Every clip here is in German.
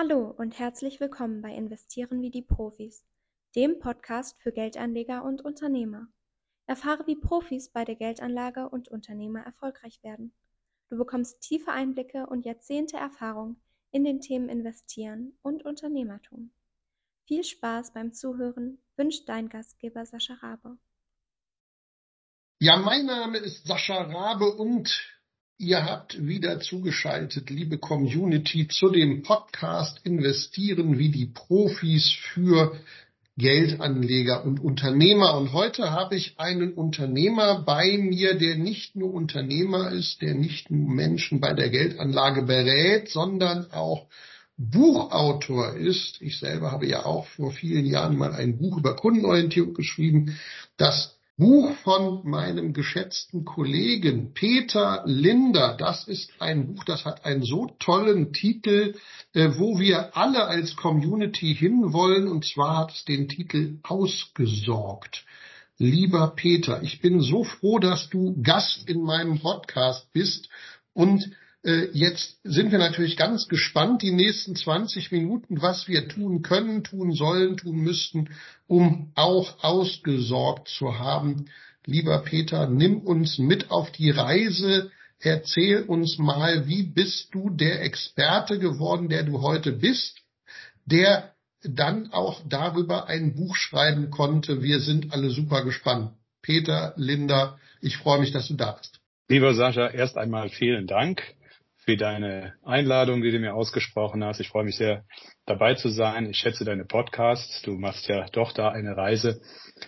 Hallo und herzlich willkommen bei Investieren wie die Profis, dem Podcast für Geldanleger und Unternehmer. Erfahre, wie Profis bei der Geldanlage und Unternehmer erfolgreich werden. Du bekommst tiefe Einblicke und Jahrzehnte Erfahrung in den Themen Investieren und Unternehmertum. Viel Spaß beim Zuhören wünscht dein Gastgeber Sascha Rabe. Ja, mein Name ist Sascha Rabe und ihr habt wieder zugeschaltet, liebe Community, zu dem Podcast Investieren wie die Profis für Geldanleger und Unternehmer. Und heute habe ich einen Unternehmer bei mir, der nicht nur Unternehmer ist, der nicht nur Menschen bei der Geldanlage berät, sondern auch Buchautor ist. Ich selber habe ja auch vor vielen Jahren mal ein Buch über Kundenorientierung geschrieben, das Buch von meinem geschätzten Kollegen Peter Linder. Das ist ein Buch, das hat einen so tollen Titel, äh, wo wir alle als Community hinwollen. Und zwar hat es den Titel Ausgesorgt. Lieber Peter, ich bin so froh, dass du Gast in meinem Podcast bist und jetzt sind wir natürlich ganz gespannt, die nächsten 20 Minuten, was wir tun können, tun sollen, tun müssten, um auch ausgesorgt zu haben. Lieber Peter, nimm uns mit auf die Reise. Erzähl uns mal, wie bist du der Experte geworden, der du heute bist, der dann auch darüber ein Buch schreiben konnte. Wir sind alle super gespannt. Peter, Linda, ich freue mich, dass du da bist. Lieber Sascha, erst einmal vielen Dank für deine Einladung, die du mir ausgesprochen hast. Ich freue mich sehr, dabei zu sein. Ich schätze deine Podcasts. Du machst ja doch da eine Reise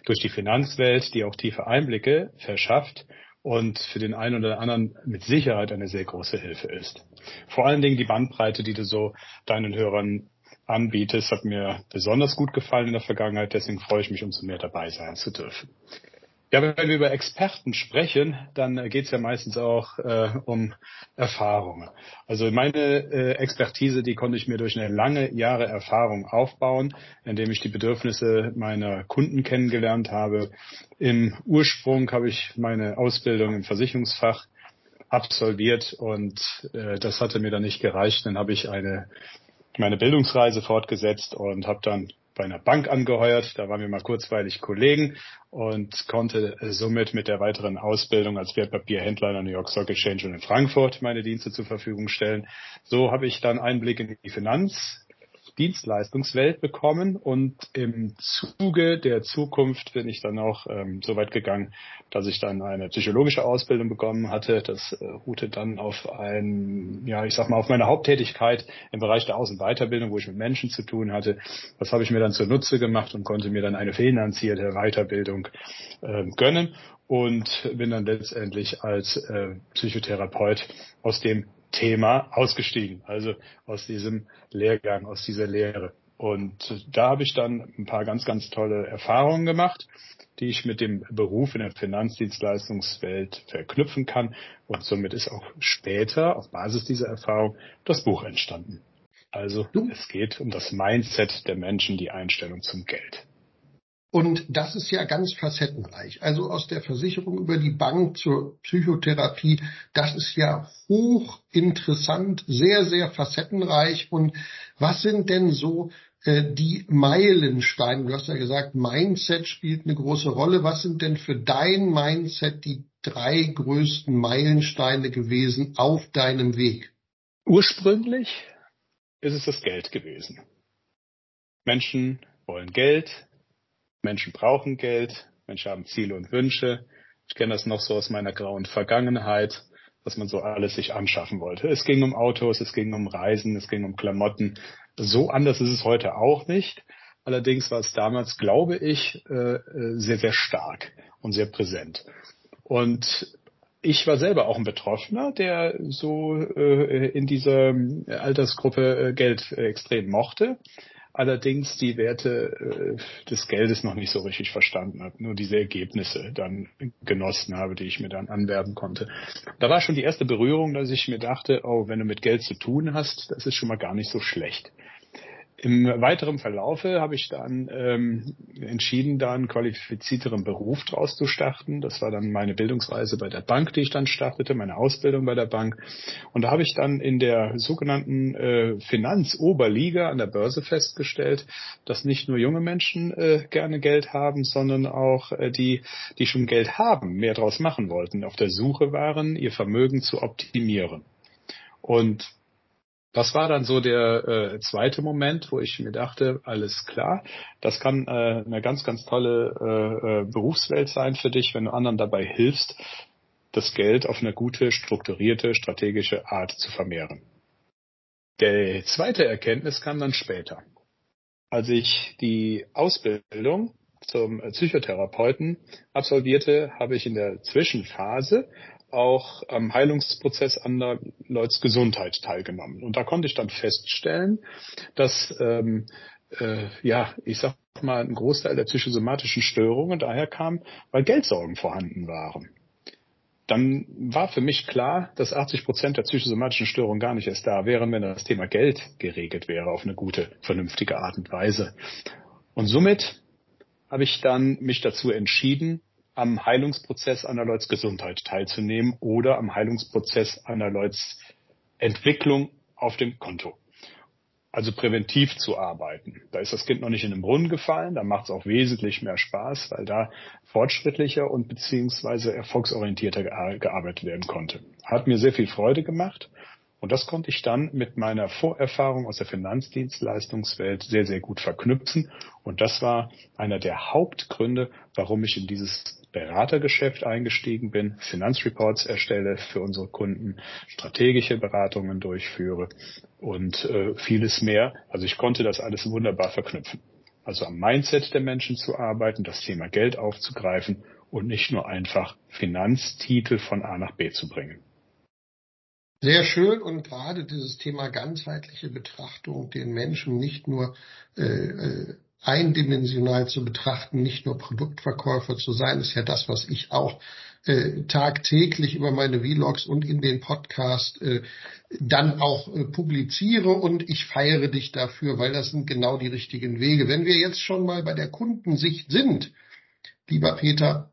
durch die Finanzwelt, die auch tiefe Einblicke verschafft und für den einen oder anderen mit Sicherheit eine sehr große Hilfe ist. Vor allen Dingen die Bandbreite, die du so deinen Hörern anbietest, hat mir besonders gut gefallen in der Vergangenheit. Deswegen freue ich mich, umso mehr dabei sein zu dürfen. Ja, wenn wir über Experten sprechen, dann geht es ja meistens auch äh, um Erfahrungen. Also meine äh, Expertise, die konnte ich mir durch eine lange Jahre Erfahrung aufbauen, indem ich die Bedürfnisse meiner Kunden kennengelernt habe. Im Ursprung habe ich meine Ausbildung im Versicherungsfach absolviert und äh, das hatte mir dann nicht gereicht. Dann habe ich eine meine Bildungsreise fortgesetzt und habe dann bei einer Bank angeheuert. Da waren wir mal kurzweilig Kollegen und konnte somit mit der weiteren Ausbildung als Wertpapierhändler in der New York Stock Exchange und in Frankfurt meine Dienste zur Verfügung stellen. So habe ich dann Einblick in die Finanz, Dienstleistungswelt bekommen und im Zuge der Zukunft bin ich dann auch ähm, so weit gegangen, dass ich dann eine psychologische Ausbildung bekommen hatte. Das äh, ruhte dann auf ein, ja, ich sag mal, auf meine Haupttätigkeit im Bereich der Außenweiterbildung, wo ich mit Menschen zu tun hatte. Das habe ich mir dann zunutze gemacht und konnte mir dann eine finanzierte Weiterbildung äh, gönnen und bin dann letztendlich als äh, Psychotherapeut aus dem Thema ausgestiegen, also aus diesem Lehrgang, aus dieser Lehre. Und da habe ich dann ein paar ganz, ganz tolle Erfahrungen gemacht, die ich mit dem Beruf in der Finanzdienstleistungswelt verknüpfen kann. Und somit ist auch später auf Basis dieser Erfahrung das Buch entstanden. Also es geht um das Mindset der Menschen, die Einstellung zum Geld. Und das ist ja ganz facettenreich. Also aus der Versicherung über die Bank zur Psychotherapie, das ist ja hochinteressant, sehr, sehr facettenreich. Und was sind denn so äh, die Meilensteine? Du hast ja gesagt, Mindset spielt eine große Rolle. Was sind denn für dein Mindset die drei größten Meilensteine gewesen auf deinem Weg? Ursprünglich ist es das Geld gewesen. Menschen wollen Geld, Menschen brauchen Geld, Menschen haben Ziele und Wünsche. Ich kenne das noch so aus meiner grauen Vergangenheit, dass man so alles sich anschaffen wollte. Es ging um Autos, es ging um Reisen, es ging um Klamotten. So anders ist es heute auch nicht. Allerdings war es damals, glaube ich, äh, sehr, sehr stark und sehr präsent. Und ich war selber auch ein Betroffener, der so äh, in dieser Altersgruppe äh, Geld extrem mochte allerdings die Werte äh, des Geldes noch nicht so richtig verstanden habe, nur diese Ergebnisse dann genossen habe, die ich mir dann anwerben konnte. Da war schon die erste Berührung, dass ich mir dachte, oh, wenn du mit Geld zu tun hast, das ist schon mal gar nicht so schlecht. Im weiteren Verlaufe habe ich dann ähm, entschieden, da einen qualifizierteren Beruf draus zu starten. Das war dann meine Bildungsreise bei der Bank, die ich dann startete, meine Ausbildung bei der Bank. Und da habe ich dann in der sogenannten äh, Finanzoberliga an der Börse festgestellt, dass nicht nur junge Menschen äh, gerne Geld haben, sondern auch äh, die, die schon Geld haben, mehr draus machen wollten, auf der Suche waren, ihr Vermögen zu optimieren. Und das war dann so der äh, zweite Moment, wo ich mir dachte, alles klar, das kann äh, eine ganz, ganz tolle äh, äh, Berufswelt sein für dich, wenn du anderen dabei hilfst, das Geld auf eine gute, strukturierte, strategische Art zu vermehren. Der zweite Erkenntnis kam dann später. Als ich die Ausbildung zum Psychotherapeuten absolvierte, habe ich in der Zwischenphase auch am Heilungsprozess anderer Leuts Gesundheit teilgenommen. Und da konnte ich dann feststellen, dass ähm, äh, ja, ich sag mal, ein Großteil der psychosomatischen Störungen daher kam, weil Geldsorgen vorhanden waren. Dann war für mich klar, dass 80 Prozent der psychosomatischen Störungen gar nicht erst da wären, wenn das Thema Geld geregelt wäre auf eine gute, vernünftige Art und Weise. Und somit habe ich dann mich dazu entschieden, am Heilungsprozess einer Leuts Gesundheit teilzunehmen oder am Heilungsprozess einer Leuts Entwicklung auf dem Konto. Also präventiv zu arbeiten. Da ist das Kind noch nicht in den Brunnen gefallen, da macht es auch wesentlich mehr Spaß, weil da fortschrittlicher und beziehungsweise erfolgsorientierter gearbeitet werden konnte. Hat mir sehr viel Freude gemacht und das konnte ich dann mit meiner Vorerfahrung aus der Finanzdienstleistungswelt sehr, sehr gut verknüpfen. Und das war einer der Hauptgründe, warum ich in dieses Beratergeschäft eingestiegen bin, Finanzreports erstelle für unsere Kunden, strategische Beratungen durchführe und äh, vieles mehr. Also ich konnte das alles wunderbar verknüpfen. Also am Mindset der Menschen zu arbeiten, das Thema Geld aufzugreifen und nicht nur einfach Finanztitel von A nach B zu bringen. Sehr schön und gerade dieses Thema ganzheitliche Betrachtung, den Menschen nicht nur äh, äh, eindimensional zu betrachten, nicht nur Produktverkäufer zu sein, ist ja das, was ich auch äh, tagtäglich über meine Vlogs und in den Podcast äh, dann auch äh, publiziere und ich feiere dich dafür, weil das sind genau die richtigen Wege. Wenn wir jetzt schon mal bei der Kundensicht sind, lieber Peter,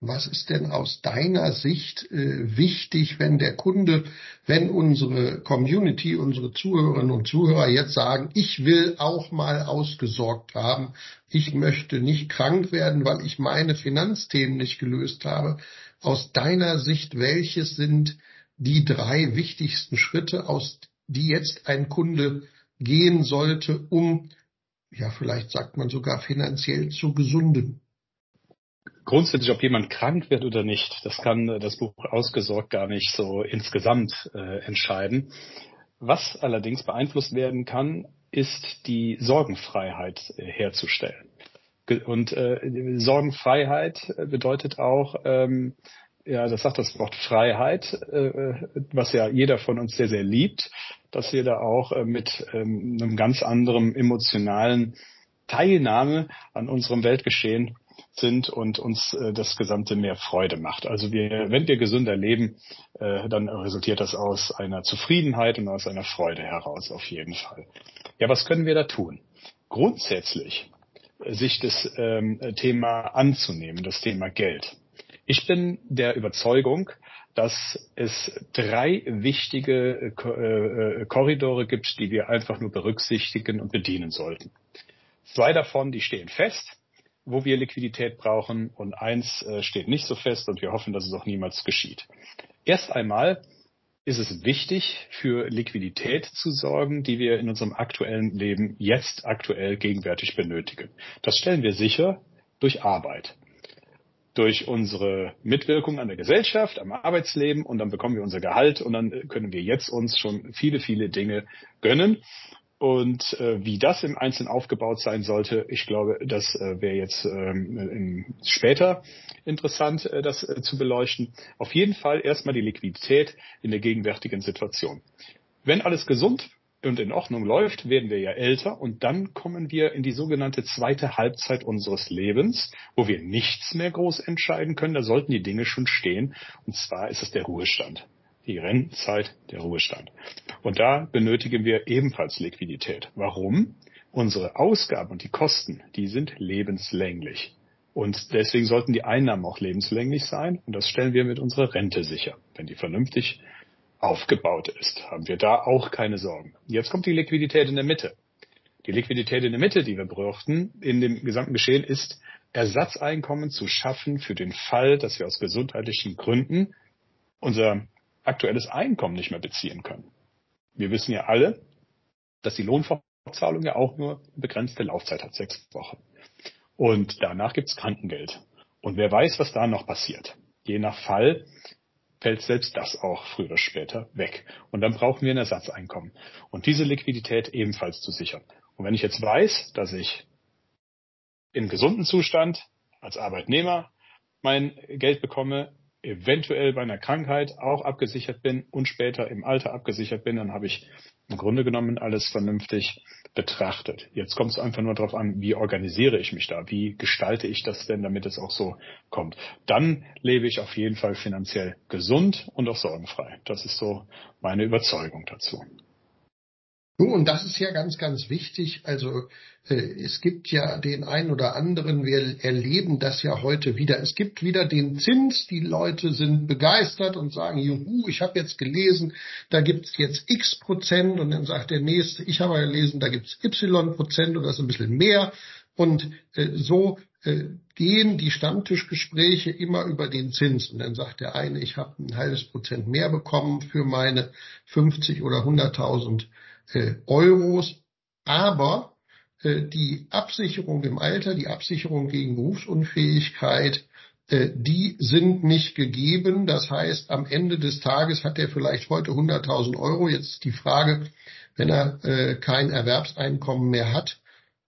was ist denn aus deiner Sicht äh, wichtig, wenn der Kunde, wenn unsere Community, unsere Zuhörerinnen und Zuhörer jetzt sagen, ich will auch mal ausgesorgt haben, ich möchte nicht krank werden, weil ich meine Finanzthemen nicht gelöst habe. Aus deiner Sicht, welches sind die drei wichtigsten Schritte, aus die jetzt ein Kunde gehen sollte, um, ja, vielleicht sagt man sogar finanziell zu gesunden? Grundsätzlich, ob jemand krank wird oder nicht, das kann äh, das Buch ausgesorgt gar nicht so insgesamt äh, entscheiden. Was allerdings beeinflusst werden kann, ist die Sorgenfreiheit äh, herzustellen. Und äh, Sorgenfreiheit äh, bedeutet auch, ähm, ja, das sagt das Wort Freiheit, äh, was ja jeder von uns sehr, sehr liebt, dass wir da auch äh, mit ähm, einem ganz anderen emotionalen Teilnahme an unserem Weltgeschehen sind und uns äh, das Gesamte mehr Freude macht. Also wir, wenn wir gesünder leben, äh, dann resultiert das aus einer Zufriedenheit und aus einer Freude heraus auf jeden Fall. Ja, was können wir da tun? Grundsätzlich äh, sich das ähm, Thema anzunehmen, das Thema Geld. Ich bin der Überzeugung, dass es drei wichtige äh, äh, Korridore gibt, die wir einfach nur berücksichtigen und bedienen sollten. Zwei davon, die stehen fest wo wir Liquidität brauchen und eins äh, steht nicht so fest und wir hoffen, dass es auch niemals geschieht. Erst einmal ist es wichtig, für Liquidität zu sorgen, die wir in unserem aktuellen Leben jetzt aktuell gegenwärtig benötigen. Das stellen wir sicher durch Arbeit durch unsere Mitwirkung an der Gesellschaft, am Arbeitsleben und dann bekommen wir unser Gehalt und dann können wir jetzt uns schon viele, viele Dinge gönnen. Und äh, wie das im Einzelnen aufgebaut sein sollte, ich glaube, das äh, wäre jetzt ähm, in, später interessant, äh, das äh, zu beleuchten. Auf jeden Fall erstmal die Liquidität in der gegenwärtigen Situation. Wenn alles gesund und in Ordnung läuft, werden wir ja älter und dann kommen wir in die sogenannte zweite Halbzeit unseres Lebens, wo wir nichts mehr groß entscheiden können. Da sollten die Dinge schon stehen. Und zwar ist es der Ruhestand. Die Rentenzeit, der Ruhestand. Und da benötigen wir ebenfalls Liquidität. Warum? Unsere Ausgaben und die Kosten, die sind lebenslänglich. Und deswegen sollten die Einnahmen auch lebenslänglich sein. Und das stellen wir mit unserer Rente sicher. Wenn die vernünftig aufgebaut ist, haben wir da auch keine Sorgen. Jetzt kommt die Liquidität in der Mitte. Die Liquidität in der Mitte, die wir bräuchten in dem gesamten Geschehen, ist Ersatzeinkommen zu schaffen für den Fall, dass wir aus gesundheitlichen Gründen unser aktuelles Einkommen nicht mehr beziehen können. Wir wissen ja alle, dass die Lohnfortzahlung ja auch nur eine begrenzte Laufzeit hat, sechs Wochen. Und danach gibt's Krankengeld. Und wer weiß, was da noch passiert. Je nach Fall fällt selbst das auch früher oder später weg. Und dann brauchen wir ein Ersatzeinkommen. Und diese Liquidität ebenfalls zu sichern. Und wenn ich jetzt weiß, dass ich in gesunden Zustand als Arbeitnehmer mein Geld bekomme, eventuell bei einer Krankheit auch abgesichert bin und später im Alter abgesichert bin, dann habe ich im Grunde genommen alles vernünftig betrachtet. Jetzt kommt es einfach nur darauf an, wie organisiere ich mich da, wie gestalte ich das denn, damit es auch so kommt. Dann lebe ich auf jeden Fall finanziell gesund und auch sorgenfrei. Das ist so meine Überzeugung dazu. Und das ist ja ganz, ganz wichtig. Also äh, es gibt ja den einen oder anderen, wir erleben das ja heute wieder. Es gibt wieder den Zins, die Leute sind begeistert und sagen, juhu, ich habe jetzt gelesen, da gibt's jetzt x Prozent und dann sagt der Nächste, ich habe gelesen, da gibt's y Prozent oder so ein bisschen mehr. Und äh, so äh, gehen die Stammtischgespräche immer über den Zins. Und dann sagt der eine, ich habe ein halbes Prozent mehr bekommen für meine 50 oder 100.000 äh, Euros, aber äh, die Absicherung im Alter, die Absicherung gegen Berufsunfähigkeit, äh, die sind nicht gegeben. Das heißt, am Ende des Tages hat er vielleicht heute 100.000 Euro. Jetzt ist die Frage, wenn er äh, kein Erwerbseinkommen mehr hat,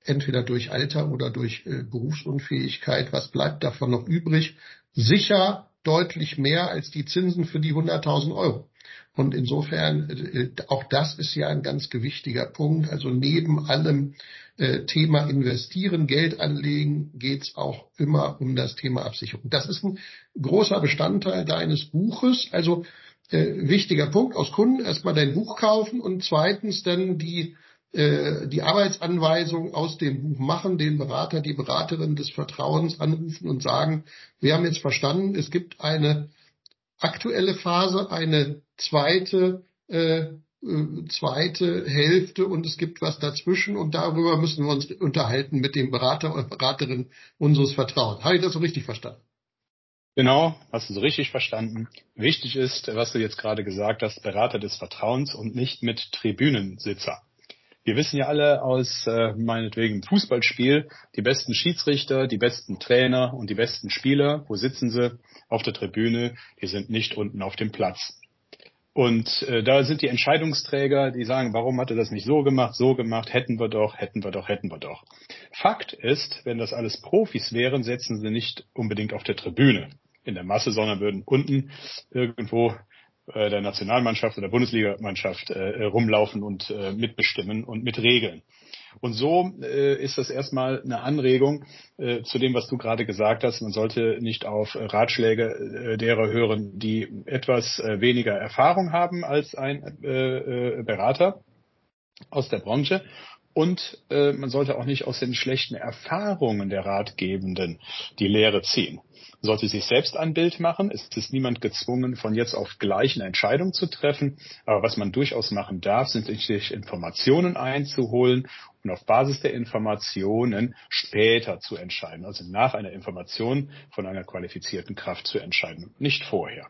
entweder durch Alter oder durch äh, Berufsunfähigkeit, was bleibt davon noch übrig? Sicher deutlich mehr als die Zinsen für die 100.000 Euro. Und insofern, äh, auch das ist ja ein ganz gewichtiger Punkt. Also neben allem äh, Thema Investieren, Geld anlegen, geht es auch immer um das Thema Absicherung. Das ist ein großer Bestandteil deines Buches. Also äh, wichtiger Punkt aus Kunden, erstmal dein Buch kaufen und zweitens dann die äh, die Arbeitsanweisung aus dem Buch machen, den Berater, die Beraterin des Vertrauens anrufen und sagen, wir haben jetzt verstanden, es gibt eine aktuelle Phase, eine zweite, äh, äh, zweite Hälfte und es gibt was dazwischen und darüber müssen wir uns unterhalten mit dem Berater oder Beraterin unseres Vertrauens. Habe ich das so richtig verstanden? Genau, hast du so richtig verstanden. Wichtig ist, was du jetzt gerade gesagt hast, Berater des Vertrauens und nicht mit Tribünensitzer. Wir wissen ja alle aus äh, meinetwegen Fußballspiel, die besten Schiedsrichter, die besten Trainer und die besten Spieler, wo sitzen sie? Auf der Tribüne, die sind nicht unten auf dem Platz. Und äh, da sind die Entscheidungsträger, die sagen, warum hat er das nicht so gemacht, so gemacht, hätten wir doch, hätten wir doch, hätten wir doch. Fakt ist, wenn das alles Profis wären, setzen sie nicht unbedingt auf der Tribüne in der Masse, sondern würden unten irgendwo äh, der Nationalmannschaft oder Bundesligamannschaft äh, rumlaufen und äh, mitbestimmen und mitregeln. Und so äh, ist das erstmal eine Anregung äh, zu dem, was du gerade gesagt hast. Man sollte nicht auf Ratschläge äh, derer hören, die etwas äh, weniger Erfahrung haben als ein äh, äh, Berater aus der Branche. Und man sollte auch nicht aus den schlechten Erfahrungen der Ratgebenden die Lehre ziehen sollte sich selbst ein Bild machen. Es ist niemand gezwungen, von jetzt auf gleich eine Entscheidung zu treffen. Aber was man durchaus machen darf, sind sich Informationen einzuholen und auf Basis der Informationen später zu entscheiden. Also nach einer Information von einer qualifizierten Kraft zu entscheiden, nicht vorher.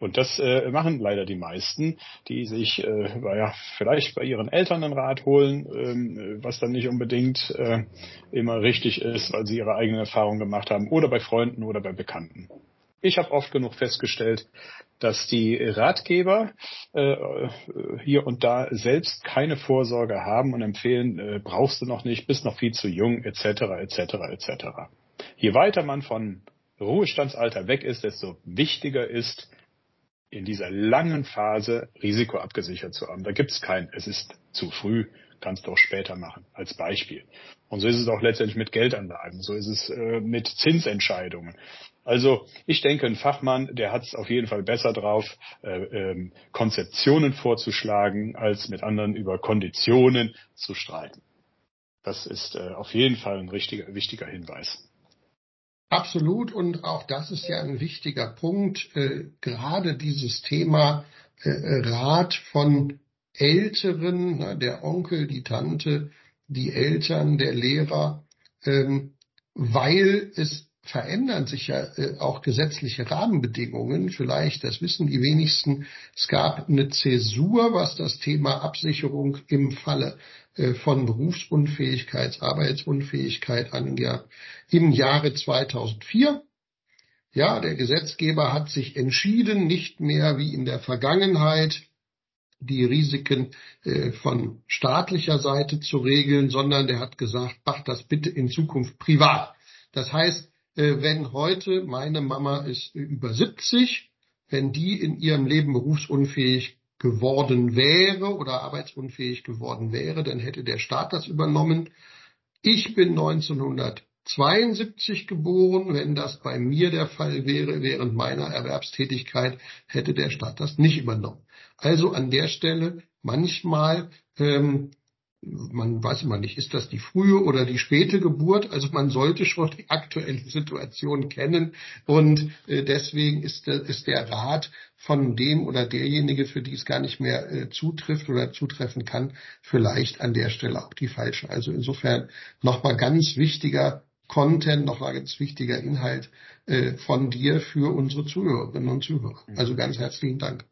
Und das äh, machen leider die meisten, die sich äh, ja, vielleicht bei ihren Eltern einen Rat holen, ähm, was dann nicht unbedingt äh, immer richtig ist, weil sie ihre eigenen Erfahrungen gemacht haben, oder bei Freunden oder bei Bekannten. Ich habe oft genug festgestellt, dass die Ratgeber äh, hier und da selbst keine Vorsorge haben und empfehlen, äh, brauchst du noch nicht, bist noch viel zu jung, etc., etc., etc. Je weiter man von Ruhestandsalter weg ist, desto wichtiger ist, in dieser langen Phase Risiko abgesichert zu haben. Da gibt es kein, es ist zu früh, kannst du auch später machen, als Beispiel. Und so ist es auch letztendlich mit Geldanlagen, so ist es äh, mit Zinsentscheidungen. Also ich denke, ein Fachmann, der hat es auf jeden Fall besser drauf, äh, ähm, Konzeptionen vorzuschlagen, als mit anderen über Konditionen zu streiten. Das ist äh, auf jeden Fall ein richtiger, wichtiger Hinweis. Absolut und auch das ist ja ein wichtiger Punkt, äh, gerade dieses Thema äh, Rat von Älteren, na, der Onkel, die Tante, die Eltern, der Lehrer, ähm, weil es verändern sich ja äh, auch gesetzliche Rahmenbedingungen. Vielleicht, das wissen die wenigsten, es gab eine Zäsur, was das Thema Absicherung im Falle äh, von Berufsunfähigkeit, Arbeitsunfähigkeit angab, im Jahre 2004. Ja, der Gesetzgeber hat sich entschieden, nicht mehr wie in der Vergangenheit die Risiken äh, von staatlicher Seite zu regeln, sondern der hat gesagt, macht das bitte in Zukunft privat. Das heißt, wenn heute meine Mama ist über 70, wenn die in ihrem Leben berufsunfähig geworden wäre oder arbeitsunfähig geworden wäre, dann hätte der Staat das übernommen. Ich bin 1972 geboren. Wenn das bei mir der Fall wäre, während meiner Erwerbstätigkeit, hätte der Staat das nicht übernommen. Also an der Stelle manchmal ähm, man weiß immer nicht, ist das die frühe oder die späte Geburt? Also man sollte schon die aktuelle Situation kennen und äh, deswegen ist der, Rat von dem oder derjenige, für die es gar nicht mehr äh, zutrifft oder zutreffen kann, vielleicht an der Stelle auch die falsche. Also insofern nochmal ganz wichtiger Content, nochmal ganz wichtiger Inhalt äh, von dir für unsere Zuhörerinnen und Zuhörer. Also ganz herzlichen Dank.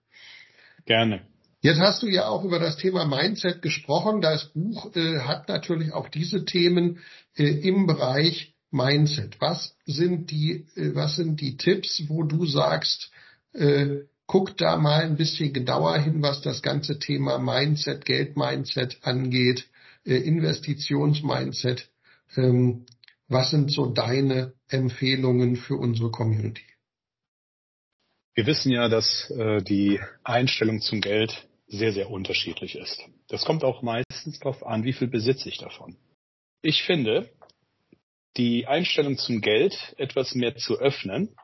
Gerne. Jetzt hast du ja auch über das Thema Mindset gesprochen. Das Buch äh, hat natürlich auch diese Themen äh, im Bereich Mindset. Was sind die, äh, was sind die Tipps, wo du sagst, äh, guck da mal ein bisschen genauer hin, was das ganze Thema Mindset, Geld-Mindset angeht, äh, Investitions-Mindset. Ähm, was sind so deine Empfehlungen für unsere Community? Wir wissen ja, dass äh, die Einstellung zum Geld sehr, sehr unterschiedlich ist. Das kommt auch meistens darauf an, wie viel besitze ich davon. Ich finde, die Einstellung zum Geld etwas mehr zu öffnen,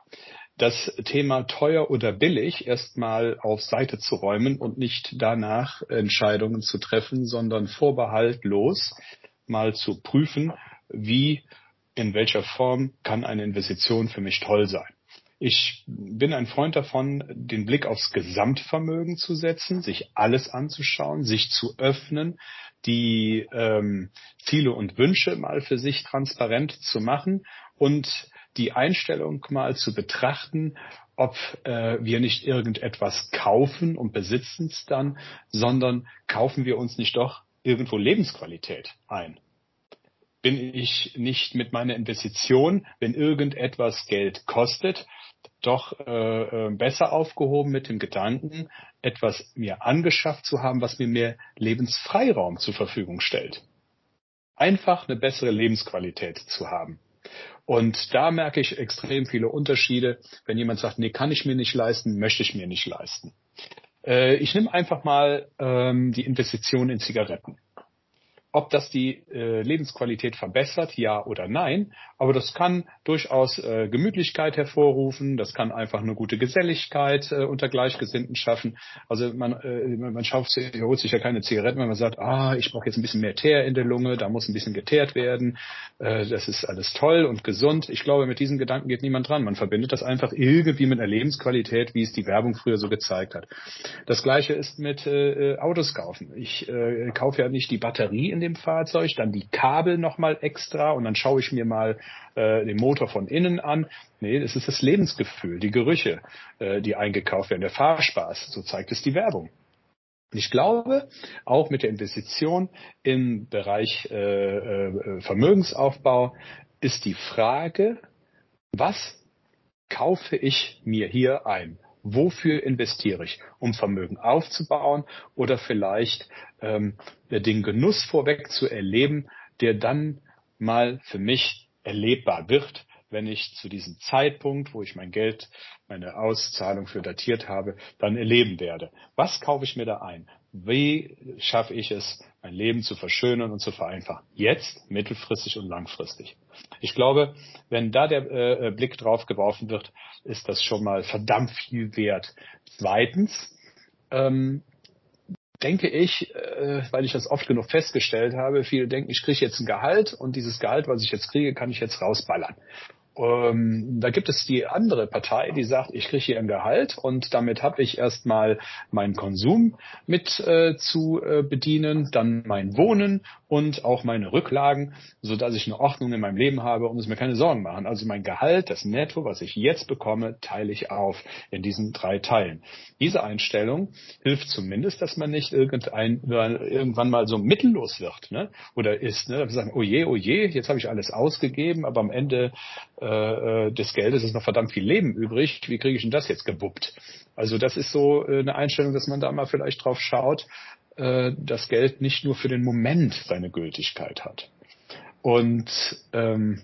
das Thema teuer oder billig erstmal auf Seite zu räumen und nicht danach Entscheidungen zu treffen, sondern vorbehaltlos mal zu prüfen, wie, in welcher Form kann eine Investition für mich toll sein. Ich bin ein Freund davon, den Blick aufs Gesamtvermögen zu setzen, sich alles anzuschauen, sich zu öffnen, die ähm, Ziele und Wünsche mal für sich transparent zu machen und die Einstellung mal zu betrachten, ob äh, wir nicht irgendetwas kaufen und besitzen es dann, sondern kaufen wir uns nicht doch irgendwo Lebensqualität ein? Bin ich nicht mit meiner Investition, wenn irgendetwas Geld kostet, doch äh, äh, besser aufgehoben mit dem Gedanken, etwas mir angeschafft zu haben, was mir mehr Lebensfreiraum zur Verfügung stellt. Einfach eine bessere Lebensqualität zu haben. Und da merke ich extrem viele Unterschiede, wenn jemand sagt, nee, kann ich mir nicht leisten, möchte ich mir nicht leisten. Äh, ich nehme einfach mal ähm, die Investition in Zigaretten. Ob das die äh, Lebensqualität verbessert, ja oder nein, aber das kann durchaus äh, Gemütlichkeit hervorrufen, das kann einfach eine gute Geselligkeit äh, unter Gleichgesinnten schaffen. Also man, äh, man schafft, holt sich ja keine Zigaretten, wenn man sagt, ah, ich brauche jetzt ein bisschen mehr Teer in der Lunge, da muss ein bisschen geteert werden, äh, das ist alles toll und gesund. Ich glaube, mit diesen Gedanken geht niemand dran. Man verbindet das einfach irgendwie mit einer Lebensqualität, wie es die Werbung früher so gezeigt hat. Das gleiche ist mit äh, Autos kaufen. Ich äh, kaufe ja nicht die Batterie in dem Fahrzeug, dann die Kabel nochmal extra und dann schaue ich mir mal äh, den Motor von innen an. Nee, es ist das Lebensgefühl, die Gerüche, äh, die eingekauft werden, der Fahrspaß, so zeigt es die Werbung. Ich glaube, auch mit der Investition im Bereich äh, äh, Vermögensaufbau ist die Frage, was kaufe ich mir hier ein? Wofür investiere ich? Um Vermögen aufzubauen oder vielleicht ähm, den Genuss vorweg zu erleben, der dann mal für mich erlebbar wird, wenn ich zu diesem Zeitpunkt, wo ich mein Geld, meine Auszahlung für datiert habe, dann erleben werde. Was kaufe ich mir da ein? Wie schaffe ich es, mein Leben zu verschönern und zu vereinfachen. Jetzt, mittelfristig und langfristig. Ich glaube, wenn da der äh, Blick drauf geworfen wird, ist das schon mal verdammt viel wert. Zweitens, ähm, denke ich, äh, weil ich das oft genug festgestellt habe, viele denken, ich kriege jetzt ein Gehalt und dieses Gehalt, was ich jetzt kriege, kann ich jetzt rausballern. Ähm, da gibt es die andere Partei, die sagt, ich kriege hier ein Gehalt und damit habe ich erstmal meinen Konsum mit äh, zu äh, bedienen, dann mein Wohnen und auch meine Rücklagen, so dass ich eine Ordnung in meinem Leben habe und es mir keine Sorgen machen. Also mein Gehalt, das Netto, was ich jetzt bekomme, teile ich auf in diesen drei Teilen. Diese Einstellung hilft zumindest, dass man nicht irgendein, irgendwann mal so mittellos wird, ne? Oder ist, ne? Sagen, oh je, oh je, jetzt habe ich alles ausgegeben, aber am Ende äh, äh, des Geldes ist noch verdammt viel Leben übrig. Wie kriege ich denn das jetzt gewuppt? Also das ist so äh, eine Einstellung, dass man da mal vielleicht drauf schaut, äh, dass Geld nicht nur für den Moment seine Gültigkeit hat. Und ähm,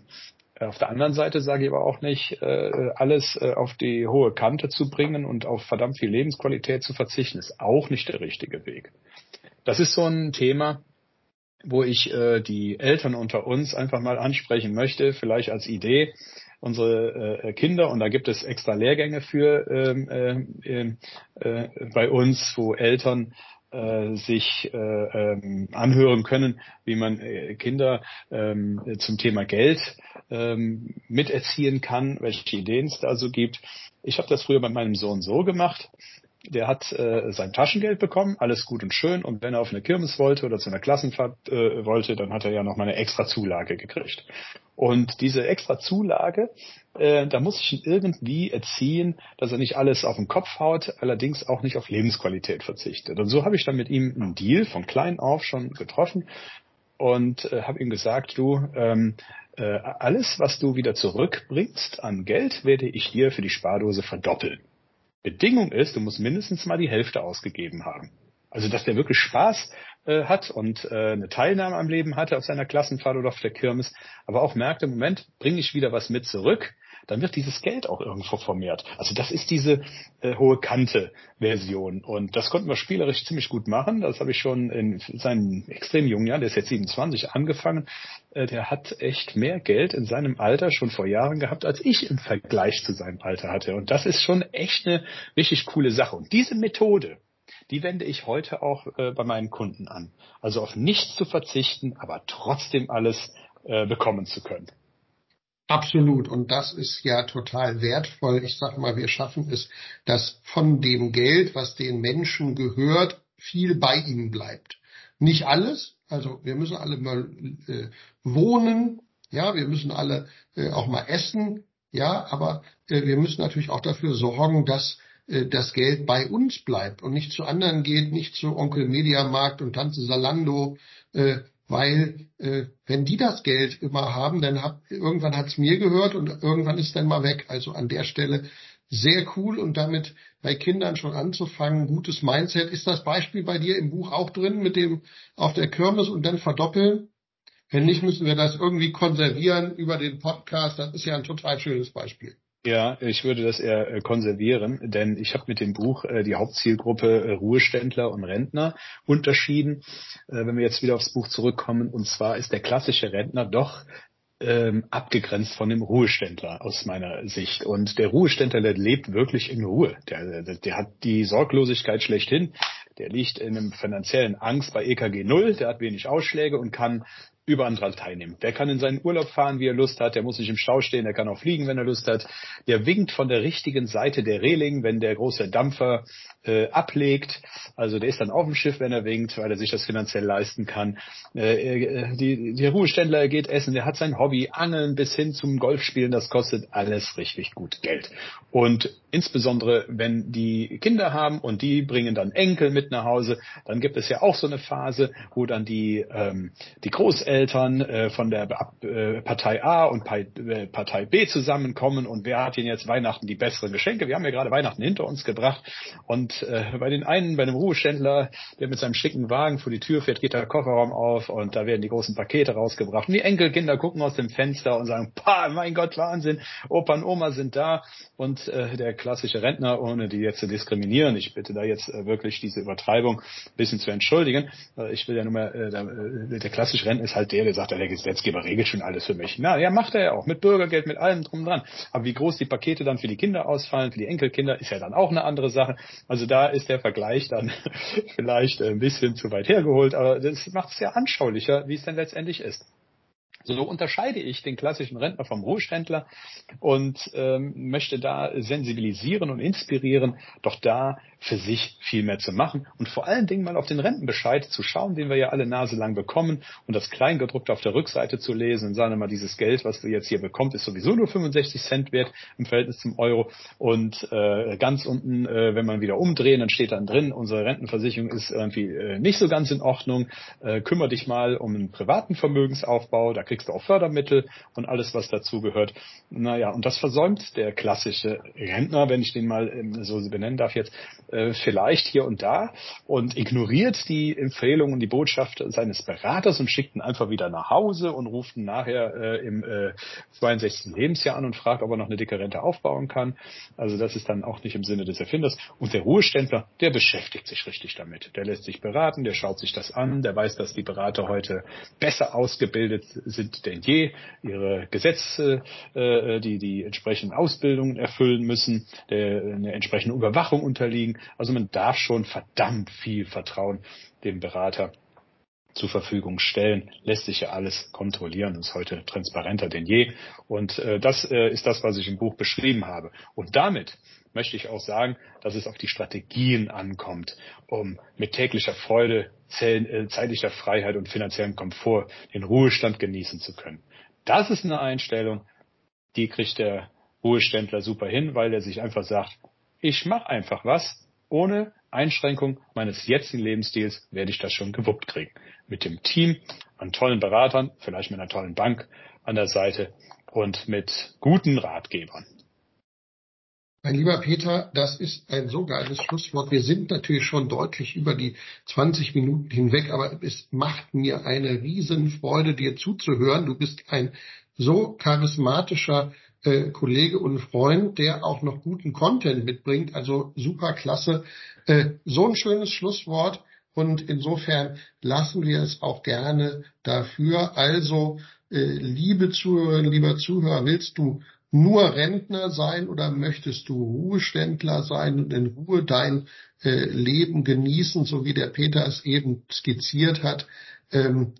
auf der anderen Seite sage ich aber auch nicht, äh, alles auf die hohe Kante zu bringen und auf verdammt viel Lebensqualität zu verzichten, ist auch nicht der richtige Weg. Das ist so ein Thema, wo ich äh, die Eltern unter uns einfach mal ansprechen möchte, vielleicht als Idee. Unsere äh, Kinder, und da gibt es extra Lehrgänge für ähm, äh, äh, bei uns, wo Eltern äh, sich äh, ähm, anhören können, wie man äh, Kinder ähm, zum Thema Geld ähm, miterziehen kann, welche Ideen es da so gibt. Ich habe das früher bei meinem Sohn so gemacht der hat äh, sein Taschengeld bekommen, alles gut und schön. Und wenn er auf eine Kirmes wollte oder zu einer Klassenfahrt äh, wollte, dann hat er ja noch mal eine extra Zulage gekriegt. Und diese extra Zulage, äh, da muss ich ihn irgendwie erziehen, dass er nicht alles auf den Kopf haut, allerdings auch nicht auf Lebensqualität verzichtet. Und so habe ich dann mit ihm einen Deal von klein auf schon getroffen und äh, habe ihm gesagt, du, ähm, äh, alles, was du wieder zurückbringst an Geld, werde ich dir für die Spardose verdoppeln. Bedingung ist, du musst mindestens mal die Hälfte ausgegeben haben. Also dass der wirklich Spaß äh, hat und äh, eine Teilnahme am Leben hatte auf seiner Klassenfahrt oder auf der Kirmes, aber auch merkt im Moment, bringe ich wieder was mit zurück, dann wird dieses Geld auch irgendwo vermehrt. Also das ist diese äh, hohe Kante-Version. Und das konnten wir spielerisch ziemlich gut machen. Das habe ich schon in seinen extrem jungen Jahren, der ist jetzt 27, angefangen. Äh, der hat echt mehr Geld in seinem Alter schon vor Jahren gehabt, als ich im Vergleich zu seinem Alter hatte. Und das ist schon echt eine richtig coole Sache. Und diese Methode, die wende ich heute auch äh, bei meinen Kunden an. Also auf nichts zu verzichten, aber trotzdem alles äh, bekommen zu können. Absolut. Und das ist ja total wertvoll. Ich sage mal, wir schaffen es, dass von dem Geld, was den Menschen gehört, viel bei ihnen bleibt. Nicht alles. Also wir müssen alle mal äh, wohnen. Ja, wir müssen alle äh, auch mal essen. Ja, aber äh, wir müssen natürlich auch dafür sorgen, dass äh, das Geld bei uns bleibt und nicht zu anderen geht, nicht zu Onkel Mediamarkt und Tante Salando, äh, weil äh, wenn die das Geld immer haben, dann hab, irgendwann hat's mir gehört und irgendwann ist dann mal weg. Also an der Stelle sehr cool und damit bei Kindern schon anzufangen, gutes Mindset. Ist das Beispiel bei dir im Buch auch drin mit dem auf der Kirmes und dann verdoppeln? Wenn nicht, müssen wir das irgendwie konservieren über den Podcast. Das ist ja ein total schönes Beispiel. Ja, ich würde das eher äh, konservieren, denn ich habe mit dem Buch äh, die Hauptzielgruppe äh, Ruheständler und Rentner unterschieden. wenn wir jetzt wieder aufs Buch zurückkommen, und zwar ist der klassische Rentner doch ähm, abgegrenzt von dem Ruheständler aus meiner Sicht. Und der Ruheständler, der lebt wirklich in Ruhe. Der, der, der hat die Sorglosigkeit schlechthin. Der liegt in einem finanziellen Angst bei EKG Null, der hat wenig Ausschläge und kann überall dran teilnehmen. Der kann in seinen Urlaub fahren, wie er Lust hat, der muss nicht im Stau stehen, der kann auch fliegen, wenn er Lust hat. Der winkt von der richtigen Seite der Reling, wenn der große Dampfer äh, ablegt. Also der ist dann auf dem Schiff, wenn er winkt, weil er sich das finanziell leisten kann. Äh, äh, die, der Ruheständler geht essen, der hat sein Hobby, Angeln bis hin zum Golfspielen, das kostet alles richtig gut Geld. Und insbesondere, wenn die Kinder haben und die bringen dann Enkel mit nach Hause, dann gibt es ja auch so eine Phase, wo dann die, ähm, die Großeltern äh, von der äh, Partei A und äh, Partei B zusammenkommen und wer hat ihnen jetzt Weihnachten die besseren Geschenke? Wir haben ja gerade Weihnachten hinter uns gebracht und äh, bei den einen, bei einem Ruheständler, der mit seinem schicken Wagen vor die Tür fährt, geht der Kofferraum auf und da werden die großen Pakete rausgebracht. Und die Enkelkinder gucken aus dem Fenster und sagen, pa, mein Gott, Wahnsinn, Opa und Oma sind da und äh, der klassische Rentner, ohne die jetzt zu diskriminieren. Ich bitte da jetzt äh, wirklich diese Übertreibung ein bisschen zu entschuldigen. Äh, ich will ja nur mal, äh, der, der klassische Rentner ist halt der, der sagt, der Gesetzgeber regelt schon alles für mich. Na, ja, macht er ja auch. Mit Bürgergeld, mit allem drum dran. Aber wie groß die Pakete dann für die Kinder ausfallen, für die Enkelkinder, ist ja dann auch eine andere Sache. Also da ist der Vergleich dann vielleicht ein bisschen zu weit hergeholt, aber das macht es ja anschaulicher, wie es denn letztendlich ist. So unterscheide ich den klassischen Rentner vom Ruheständler und ähm, möchte da sensibilisieren und inspirieren, doch da für sich viel mehr zu machen und vor allen Dingen mal auf den Rentenbescheid zu schauen, den wir ja alle naselang bekommen und das Kleingedruckte auf der Rückseite zu lesen und sagen mal, dieses Geld, was du jetzt hier bekommst, ist sowieso nur 65 Cent wert im Verhältnis zum Euro und äh, ganz unten, äh, wenn man wieder umdrehen, dann steht dann drin, unsere Rentenversicherung ist irgendwie äh, nicht so ganz in Ordnung, äh, kümmere dich mal um einen privaten Vermögensaufbau, da kriegst du auch Fördermittel und alles, was dazu gehört. Naja, und das versäumt der klassische Rentner, wenn ich den mal ähm, so benennen darf jetzt, äh, vielleicht hier und da und ignoriert die Empfehlung und die Botschaft seines Beraters und schickt ihn einfach wieder nach Hause und ruft ihn nachher äh, im äh, 62. Lebensjahr an und fragt, ob er noch eine dicke Rente aufbauen kann. Also das ist dann auch nicht im Sinne des Erfinders. Und der Ruheständler, der beschäftigt sich richtig damit. Der lässt sich beraten, der schaut sich das an, der weiß, dass die Berater heute besser ausgebildet sind denn je, ihre Gesetze, äh, die die entsprechenden Ausbildungen erfüllen müssen, der eine entsprechende Überwachung unterliegen. Also man darf schon verdammt viel Vertrauen dem Berater zur Verfügung stellen, lässt sich ja alles kontrollieren, ist heute transparenter denn je. Und äh, das äh, ist das, was ich im Buch beschrieben habe. Und damit möchte ich auch sagen, dass es auf die Strategien ankommt, um mit täglicher Freude, äh, zeitlicher Freiheit und finanziellem Komfort den Ruhestand genießen zu können. Das ist eine Einstellung, die kriegt der Ruheständler super hin, weil er sich einfach sagt, ich mache einfach was, ohne Einschränkung meines jetzigen Lebensstils werde ich das schon gewuppt kriegen. Mit dem Team an tollen Beratern, vielleicht mit einer tollen Bank an der Seite und mit guten Ratgebern. Mein lieber Peter, das ist ein so geiles Schlusswort. Wir sind natürlich schon deutlich über die 20 Minuten hinweg, aber es macht mir eine Riesenfreude, dir zuzuhören. Du bist ein so charismatischer äh, Kollege und Freund, der auch noch guten Content mitbringt. Also super klasse. Äh, so ein schönes Schlusswort. Und insofern lassen wir es auch gerne dafür. Also, äh, liebe Zuhörerinnen, lieber Zuhörer, willst du nur Rentner sein oder möchtest du Ruheständler sein und in Ruhe dein äh, Leben genießen, so wie der Peter es eben skizziert hat? Ähm,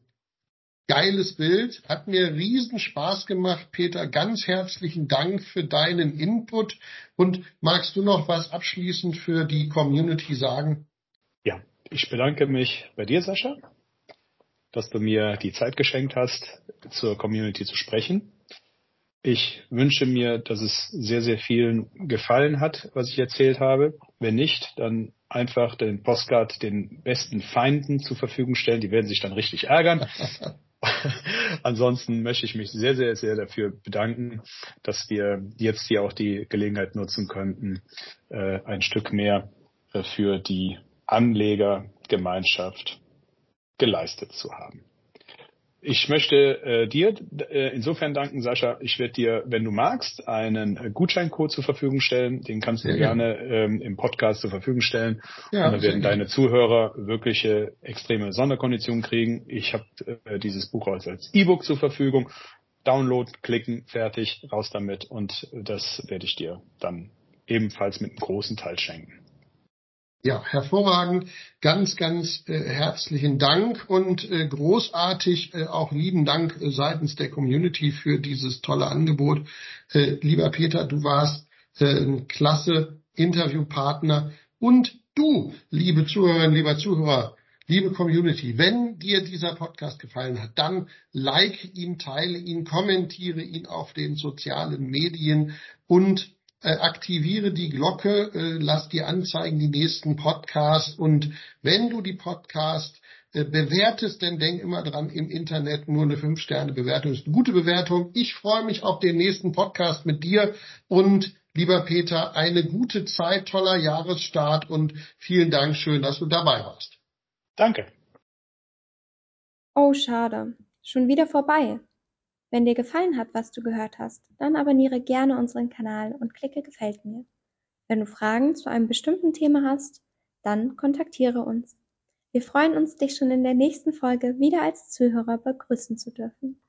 Geiles Bild, hat mir riesen Spaß gemacht, Peter. Ganz herzlichen Dank für deinen Input. Und magst du noch was abschließend für die Community sagen? Ja, ich bedanke mich bei dir, Sascha, dass du mir die Zeit geschenkt hast, zur Community zu sprechen. Ich wünsche mir, dass es sehr, sehr vielen gefallen hat, was ich erzählt habe. Wenn nicht, dann einfach den Postcard den besten Feinden zur Verfügung stellen. Die werden sich dann richtig ärgern. Ansonsten möchte ich mich sehr, sehr, sehr dafür bedanken, dass wir jetzt hier auch die Gelegenheit nutzen könnten, äh, ein Stück mehr äh, für die Anlegergemeinschaft geleistet zu haben. Ich möchte äh, dir äh, insofern danken, Sascha. Ich werde dir, wenn du magst, einen äh, Gutscheincode zur Verfügung stellen. Den kannst du ja. gerne ähm, im Podcast zur Verfügung stellen. Ja, und dann werden deine Zuhörer wirkliche extreme Sonderkonditionen kriegen. Ich habe äh, dieses Buch als, als E-Book zur Verfügung. Download, klicken, fertig, raus damit. Und das werde ich dir dann ebenfalls mit einem großen Teil schenken. Ja, hervorragend. Ganz, ganz äh, herzlichen Dank und äh, großartig äh, auch lieben Dank äh, seitens der Community für dieses tolle Angebot. Äh, lieber Peter, du warst äh, ein klasse Interviewpartner und du, liebe Zuhörerinnen, lieber Zuhörer, liebe Community, wenn dir dieser Podcast gefallen hat, dann like ihn, teile ihn, kommentiere ihn auf den sozialen Medien und äh, aktiviere die Glocke, äh, lass dir anzeigen die nächsten Podcasts und wenn du die Podcast äh, bewertest, denn denk immer dran, im Internet nur eine 5-Sterne-Bewertung ist eine gute Bewertung. Ich freue mich auf den nächsten Podcast mit dir und lieber Peter, eine gute Zeit, toller Jahresstart und vielen Dank, schön, dass du dabei warst. Danke. Oh, schade. Schon wieder vorbei. Wenn dir gefallen hat, was du gehört hast, dann abonniere gerne unseren Kanal und klicke Gefällt mir. Wenn du Fragen zu einem bestimmten Thema hast, dann kontaktiere uns. Wir freuen uns, dich schon in der nächsten Folge wieder als Zuhörer begrüßen zu dürfen.